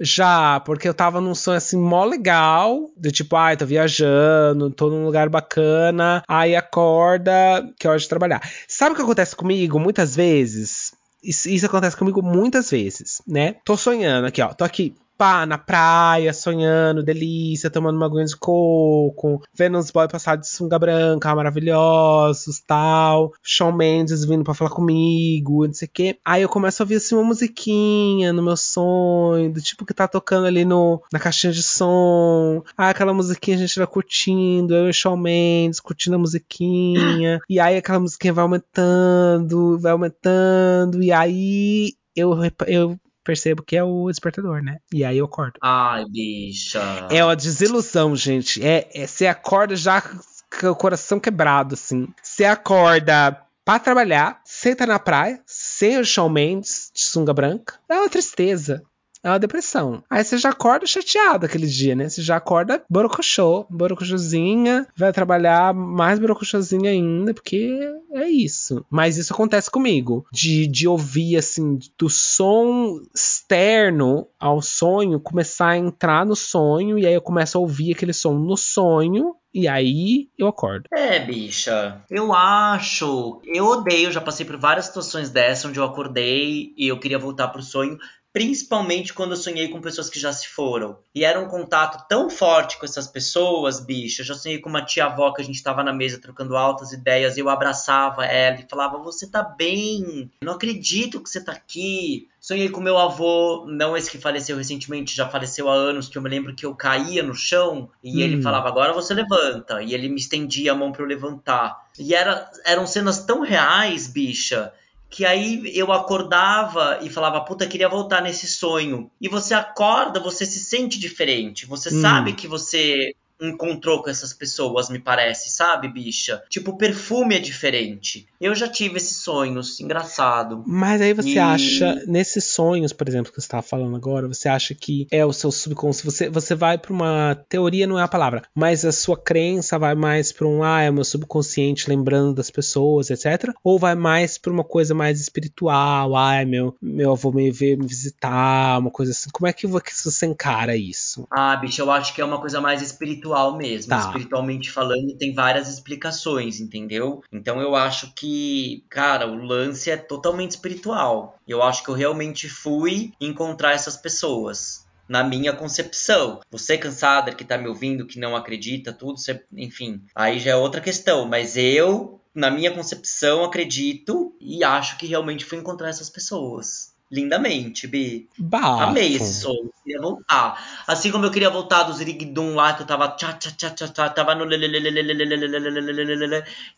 Já, porque eu tava num sonho assim mó legal, do tipo, ai, tô viajando, tô num lugar bacana, aí acorda, que é hora de trabalhar. Sabe o que acontece comigo muitas vezes? Isso, acontece comigo muitas vezes, né? Tô sonhando aqui, ó, tô aqui. Pá, na praia, sonhando, delícia, tomando uma aguinha de coco, vendo uns boys passar de sunga branca, maravilhosos, tal. Shawn Mendes vindo pra falar comigo, não sei o quê. Aí eu começo a ouvir assim uma musiquinha no meu sonho, do tipo que tá tocando ali no, na caixinha de som. Ah, aquela musiquinha a gente vai curtindo, eu e o Shawn Mendes curtindo a musiquinha. e aí aquela musiquinha vai aumentando, vai aumentando, e aí eu, eu percebo que é o despertador, né? E aí eu acordo. Ai, bicha. É uma desilusão, gente. É, é, você acorda já com o coração quebrado, assim. Você acorda pra trabalhar, senta na praia, sem o Shawn Mendes de sunga branca. É uma tristeza é uma depressão. Aí você já acorda chateado aquele dia, né? Você já acorda borocochô, borocochôzinha, vai trabalhar mais borocochôzinha ainda, porque é isso. Mas isso acontece comigo, de, de ouvir, assim, do som externo ao sonho, começar a entrar no sonho, e aí eu começo a ouvir aquele som no sonho, e aí eu acordo. É, bicha. Eu acho. Eu odeio, já passei por várias situações dessa onde eu acordei e eu queria voltar pro sonho principalmente quando eu sonhei com pessoas que já se foram. E era um contato tão forte com essas pessoas, bicho. Eu já sonhei com uma tia-avó que a gente estava na mesa trocando altas ideias, eu abraçava ela e falava: Você tá bem? Não acredito que você tá aqui. Sonhei com meu avô, não esse que faleceu recentemente, já faleceu há anos, que eu me lembro que eu caía no chão e hum. ele falava: Agora você levanta. E ele me estendia a mão para eu levantar. E era, eram cenas tão reais, bicha que aí eu acordava e falava, puta, queria voltar nesse sonho. E você acorda, você se sente diferente. Você hum. sabe que você encontrou com essas pessoas, me parece, sabe, bicha? Tipo, o perfume é diferente. Eu já tive esses sonhos, engraçado. Mas aí você e... acha, nesses sonhos, por exemplo, que você estava falando agora, você acha que é o seu subconsciente, você, você vai para uma teoria, não é a palavra, mas a sua crença vai mais para um, ah, é o meu subconsciente lembrando das pessoas, etc. Ou vai mais para uma coisa mais espiritual, ah, é meu, meu avô me ver me visitar, uma coisa assim. Como é que você encara isso? Ah, bicha, eu acho que é uma coisa mais espiritual espiritual mesmo. Tá. Espiritualmente falando, tem várias explicações, entendeu? Então eu acho que, cara, o lance é totalmente espiritual. Eu acho que eu realmente fui encontrar essas pessoas na minha concepção. Você cansada que tá me ouvindo, que não acredita, tudo, você, enfim, aí já é outra questão, mas eu na minha concepção acredito e acho que realmente fui encontrar essas pessoas lindamente, Bi. Amei esse som, eu queria voltar. Assim como eu queria voltar do Zirigdum lá, que eu tava tchá, tchá, tchá, tchá, tava no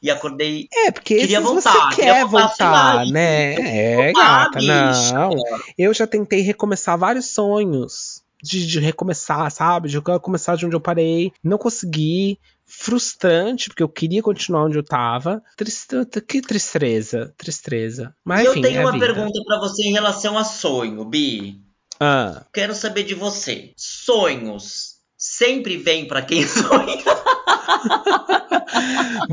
e acordei. Queria voltar, voltar, né? É, não. Eu já tentei recomeçar vários sonhos. De recomeçar, sabe? De começar de onde eu parei. Não consegui Frustrante, porque eu queria continuar onde eu tava. Tristeza, que tristeza. Tristeza. Mas enfim, eu tenho é uma vida. pergunta pra você em relação a sonho, Bi. Ah, Quero saber de você. Sonhos sempre vêm pra quem sonha?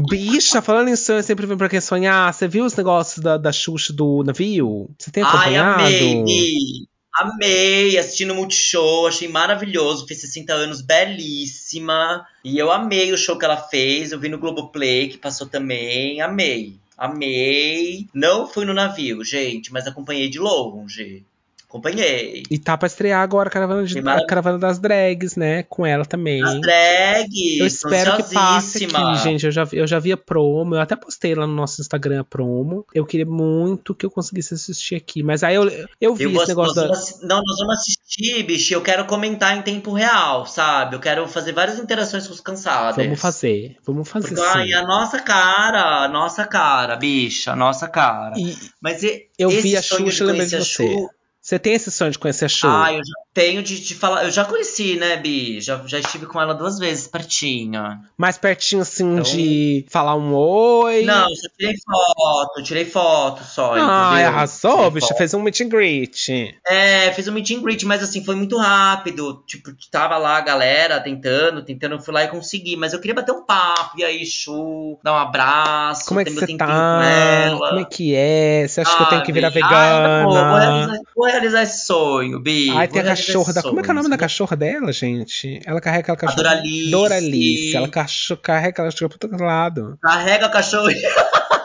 bicha, falando em sonho, sempre vem pra quem sonhar. Você viu os negócios da, da Xuxa do navio? Você tem Ai, acompanhado? amei, Bi. Amei, assistindo o Multishow, achei maravilhoso, fez 60 anos, belíssima. E eu amei o show que ela fez, eu vi no Globoplay, que passou também, amei. Amei. Não fui no navio, gente, mas acompanhei de longe. Acompanhei. E tá pra estrear agora a caravana, de- a caravana das drags, né? Com ela também. As drags, Eu espero que passe aqui, gente. Eu já, eu já vi a promo, eu até postei lá no nosso Instagram a promo. Eu queria muito que eu conseguisse assistir aqui. Mas aí eu, eu vi Eu vou, esse negócio da. vamos, não, nós vamos assistir, bicho. Eu quero comentar em tempo real, sabe? Eu quero fazer várias interações com os cansados. Vamos fazer, vamos fazer Porque, ai, sim. a nossa cara, a nossa cara, bicha, a nossa cara. E Mas e, eu vi a Xuxa lembrei de você. Você tem esse sonho de conhecer a Xuxa? Ah, eu já tenho de te falar. Eu já conheci, né, Bi? Já, já estive com ela duas vezes, pertinho. Mais pertinho, assim, Então- de falar um oi. Não, só tirei foto, tirei foto só. Ah, arrasou, bicho. foto. Fez um meet and greet. É, fiz um meet and greet, mas assim, foi muito rápido. Tipo, tava lá a galera tentando, tentando, eu fui lá e consegui. Mas eu queria bater um papo. E aí, Chu, dar um abraço, Como é que você tá? com. Como é que é? Você acha que eu tenho que virar? Ah, vou, vegana? realizar, vou realizar esse sonho, Bi. Ai, tem a cachorra da. Como é que é o nome sonho. da cachorra dela, gente? Ela carrega aquela cachorra. Doralice. Doralice. Ela cacho... carrega aquela cachorra pra todo lado. Carrega a cachorro.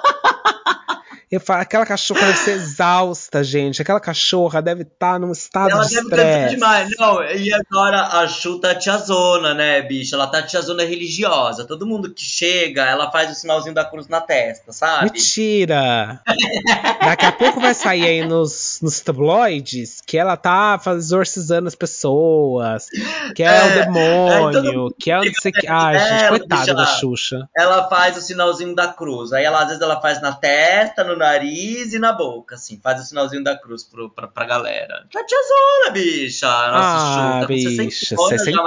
Eu falo, aquela cachorra deve ser exausta, gente. Aquela cachorra deve estar num estado Ela de deve cansar estresse. demais. Não, e agora a Chu tá tiazona, né, bicho? Ela tá tiazona religiosa. Todo mundo que chega, ela faz o sinalzinho da cruz na testa, sabe? Mentira! Daqui a pouco vai sair aí nos, nos tabloides que ela tá exorcizando as pessoas, que é, É, o demônio, todo que é o não sei o que. Ai, É, gente, coitada da Xuxa. Ela faz o sinalzinho da cruz. Aí ela, às vezes ela faz na testa, no nariz e na boca, assim. Faz o sinalzinho da cruz pro, pra, pra galera. Tá tiazona, bicha. Nossa, Ah, Chu, com bicha, 60 60 já, né,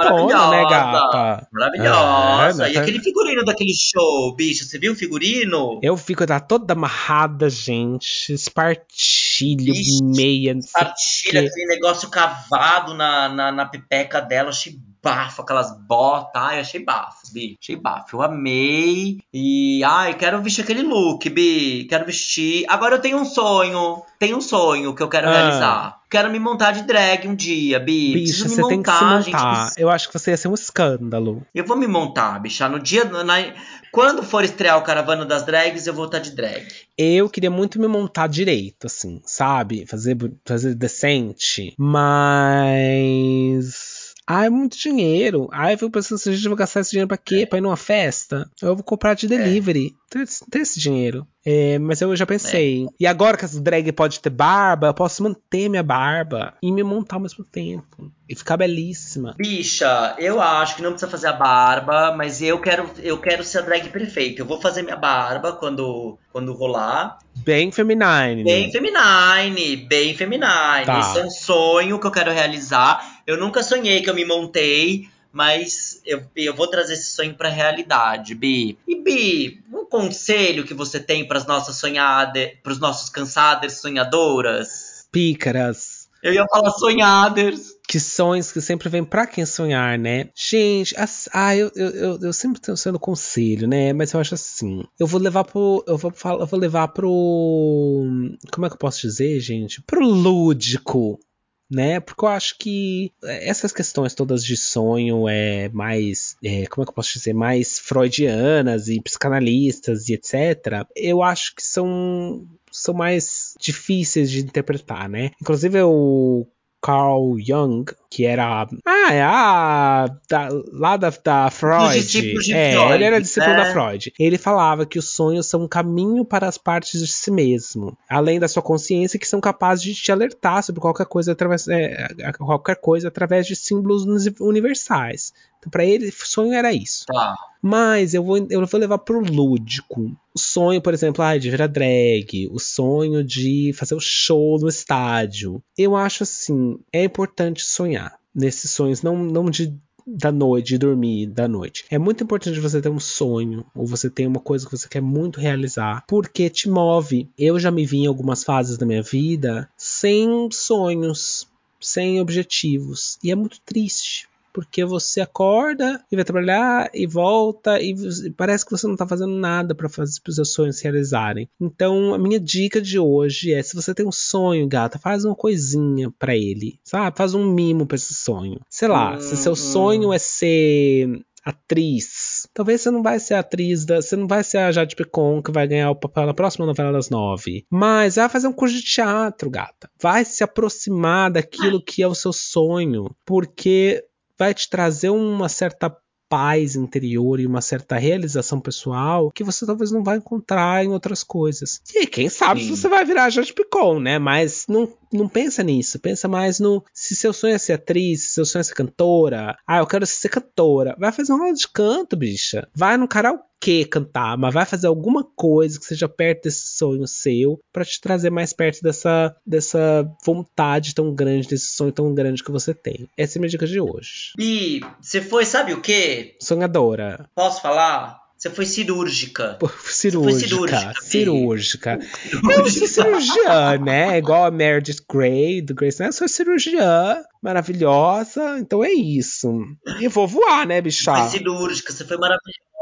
maravilhosa. gata? Maravilhosa. Ah, e tá- aquele figurino daquele show, bicha? Você viu o figurino? Eu fico tá toda amarrada, gente. Espartilho, Ixi, meia, não sei o Partilha quê. aquele negócio cavado na, na, na pepeca dela, achei bafo, aquelas botas, ai, achei bafo, Bi, achei bafo, eu amei, e, ai, quero vestir aquele look, Bi, quero vestir, agora eu tenho um sonho, tem um sonho que eu quero Ah. realizar. Quero me montar de drag um dia, Bi. Bicha, você tem que se montar, gente. montar. Eu acho que você ia ser um escândalo. Eu vou me montar, bicha. No dia. na- Quando for estrear o Caravana das Drags, eu vou estar de drag. Eu queria muito me montar direito, assim, sabe? Fazer, fazer decente. Mas. Ah, é muito dinheiro. Ah, eu fico pensando se a gente vai gastar esse dinheiro pra quê? Pra ir numa festa? Eu vou comprar de delivery. Tem, esse- tem esse dinheiro. É, mas eu já pensei. E agora que as drag pode ter barba, eu posso manter minha barba e me montar ao mesmo tempo. E ficar belíssima. Bicha, eu acho que não precisa fazer a barba, mas eu quero, eu quero ser a drag perfeita. Eu vou fazer minha barba quando, quando rolar. Bem feminine. Bem feminine, bem feminine. Tá. Esse é um sonho que eu quero realizar. Eu nunca sonhei que eu me montei, mas eu, eu vou trazer esse sonho pra realidade, Bi. E Bi, um conselho que você tem para as nossas sonhadas, para os nossos cansadas sonhadoras? Pícaras. Eu ia falar sonhaders. que sonhos que sempre vem pra quem sonhar, né? Gente, as- ah, eu, eu, eu, eu sempre tô sendo conselho, né? Mas eu acho assim. Eu vou levar pro. Eu vou, eu vou levar pro. Como é que eu posso dizer, gente? Pro lúdico. Né? Porque eu acho que essas questões todas de sonho é mais, é, como é que eu posso dizer, mais freudianas e psicanalistas e etc. Eu acho que são são mais difíceis de interpretar, né? Inclusive o Carl Jung, que era. Ah, é a. Da, lá da, da Freud. é, Freud, ele era discípulo né? da Freud. Ele falava que os sonhos são um caminho para as partes de si mesmo, além da sua consciência, que são capazes de te alertar sobre qualquer coisa através, é, qualquer coisa através de símbolos universais. Então, para ele, sonho era isso. Tá. Mas eu vou, eu vou levar pro lúdico. O sonho, por exemplo, ah, de virar drag. O sonho de fazer o show no estádio. Eu acho assim, é importante sonhar nesses sonhos, não, não de da noite, de dormir da noite. É muito importante você ter um sonho, ou você ter uma coisa que você quer muito realizar, porque te move. Eu já me vi em algumas fases da minha vida sem sonhos, sem objetivos, e é muito triste porque você acorda e vai trabalhar e volta e parece que você não tá fazendo nada para fazer os seus sonhos se realizarem. Então, a minha dica de hoje é: se você tem um sonho, gata, faz uma coisinha para ele, sabe? Faz um mimo para esse sonho. Sei lá, Hum, se seu hum. sonho é ser atriz. Talvez você não vai ser atriz da. Você não vai ser a Jade Picon que vai ganhar o papel na próxima novela das nove. Mas vai fazer um curso de teatro, gata. Vai se aproximar daquilo que é o seu sonho. Porque vai te trazer uma certa paz interior e uma certa realização pessoal que você talvez não vai encontrar em outras coisas. E quem sabe Sim. se você vai virar Jade Picon, né? Mas não, não pensa nisso. Pensa mais no se seu sonho é ser atriz, se seu sonho é ser cantora. Ah, eu quero ser cantora. Vai fazer uma aula de canto, bicha. Vai no karaokê cantar, mas vai fazer alguma coisa que seja perto desse sonho seu para te trazer mais perto dessa, dessa vontade tão grande, desse sonho tão grande que você tem. Essa é a minha dica de hoje. Bi, você foi, sabe o quê? Sonhadora. Posso falar? Você foi cirúrgica. Cirúrgica. cirúrgica, Bi. Cirúrgica. Eu sou cirurgiã, né? Igual a Meredith Grey do Grace Anatomy. Eu sou cirurgiã, maravilhosa. Então é isso. E vou voar, né, bicha? Foi cirúrgica, você foi maravilhosa.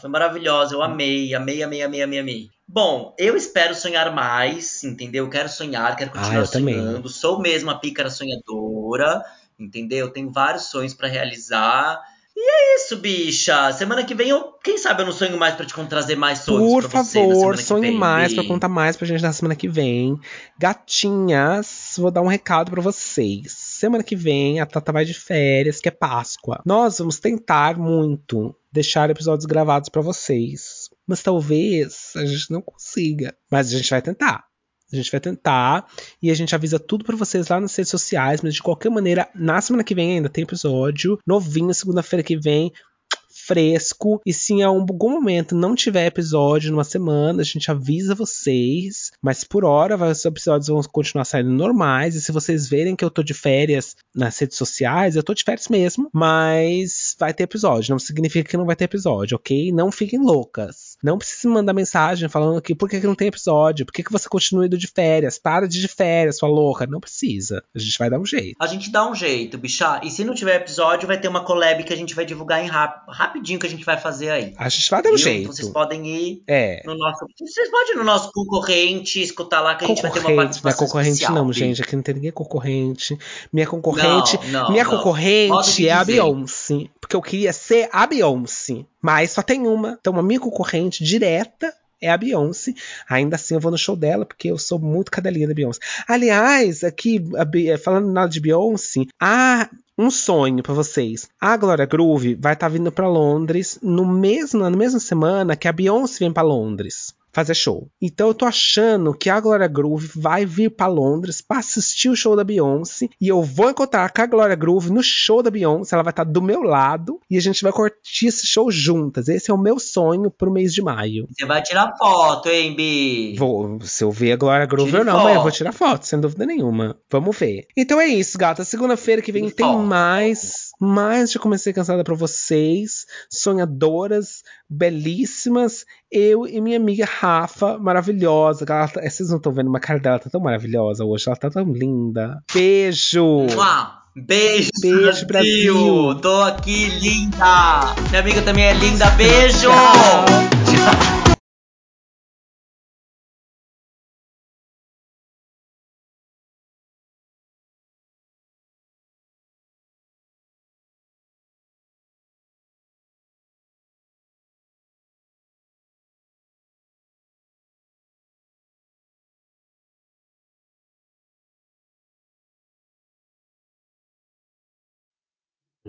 Foi maravilhosa, eu amei, amei, amei, amei, amei, amei. Bom, eu espero sonhar mais, entendeu? Quero sonhar, quero Ah, continuar eu também. sonhando. Sou mesmo a pícara sonhadora, entendeu? Tenho vários sonhos pra realizar. E é isso, bicha. Semana que vem, eu, quem sabe eu não sonho mais pra te trazer mais sonhos Por favor, sonhe mais pra contar mais pra gente na semana que vem. Gatinhas, vou dar um recado pra vocês. Semana que vem a Tata vai de férias, que é Páscoa. Nós vamos tentar muito deixar episódios gravados pra vocês. Mas talvez a gente não consiga. Mas a gente vai tentar. A gente vai tentar e a gente avisa tudo pra vocês lá nas redes sociais, mas de qualquer maneira, na semana que vem ainda tem episódio novinho, segunda-feira que vem, fresco. E se em algum momento não tiver episódio numa semana, a gente avisa vocês. Mas por hora, os episódios vão continuar saindo normais. E se vocês verem que eu tô de férias nas redes sociais, eu tô de férias mesmo. Mas vai ter episódio. Não significa que não vai ter episódio, ok? Não fiquem loucas. Não precisa me mandar mensagem falando que por que, que não tem episódio, por que, que você continua indo de férias, para de ir de férias, sua louca. Não precisa. A gente vai dar um jeito. A gente dá um jeito, bichá. E se não tiver episódio, vai ter uma collab que a gente vai divulgar em rap rapidinho que a gente vai fazer aí. A gente vai dar um Viu? jeito. Então vocês podem ir É. no nosso. Vocês podem ir no nosso concorrente, escutar lá que a gente vai ter uma Concorrente, não é participação. concorrente especial, não, gente. Aqui não tem ninguém concorrente. Minha concorrente, Não, não, minha não. concorrente é a dizer. Beyoncé, porque eu queria ser a Beyoncé, mas só tem uma. Então a minha concorrente direta é a Beyoncé. Ainda assim eu vou no show dela porque eu sou muito cadelinha da Beyoncé. Aliás, aqui Be- falando nada de Beyoncé, há um sonho pra vocês. A Glória Groove vai estar vindo pra Londres no mesmo na mesma semana que a Beyoncé vem pra Londres fazer show. Então eu tô achando que a Glória Groove vai vir pra Londres pra assistir o show da Beyoncé e eu vou encontrar com a Glória Groove no show da Beyoncé, ela vai estar do meu lado e a gente vai curtir esse show juntas. Esse é o meu sonho pro mês de maio. Você vai tirar foto, hein, Bi? Vou, se eu ver a Glória Groove ou não, mas eu vou tirar foto, sem dúvida nenhuma. Vamos ver. Então é isso, gata. Segunda-feira que vem Tire tem foto. mais. Mais de Comecei Cansada pra vocês. Sonhadoras, belíssimas. Eu e minha amiga Rafa, maravilhosa. ela tá- vocês não estão vendo, mas a cara dela tá tão maravilhosa hoje. Ela tá tão linda. Beijo! Beijo, Beijo, Brasil. Tô aqui, linda. Minha amiga também é linda. Beijo. Tchau.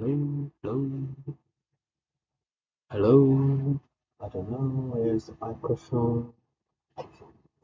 Hello, hello, hello. I don't know where's the microphone.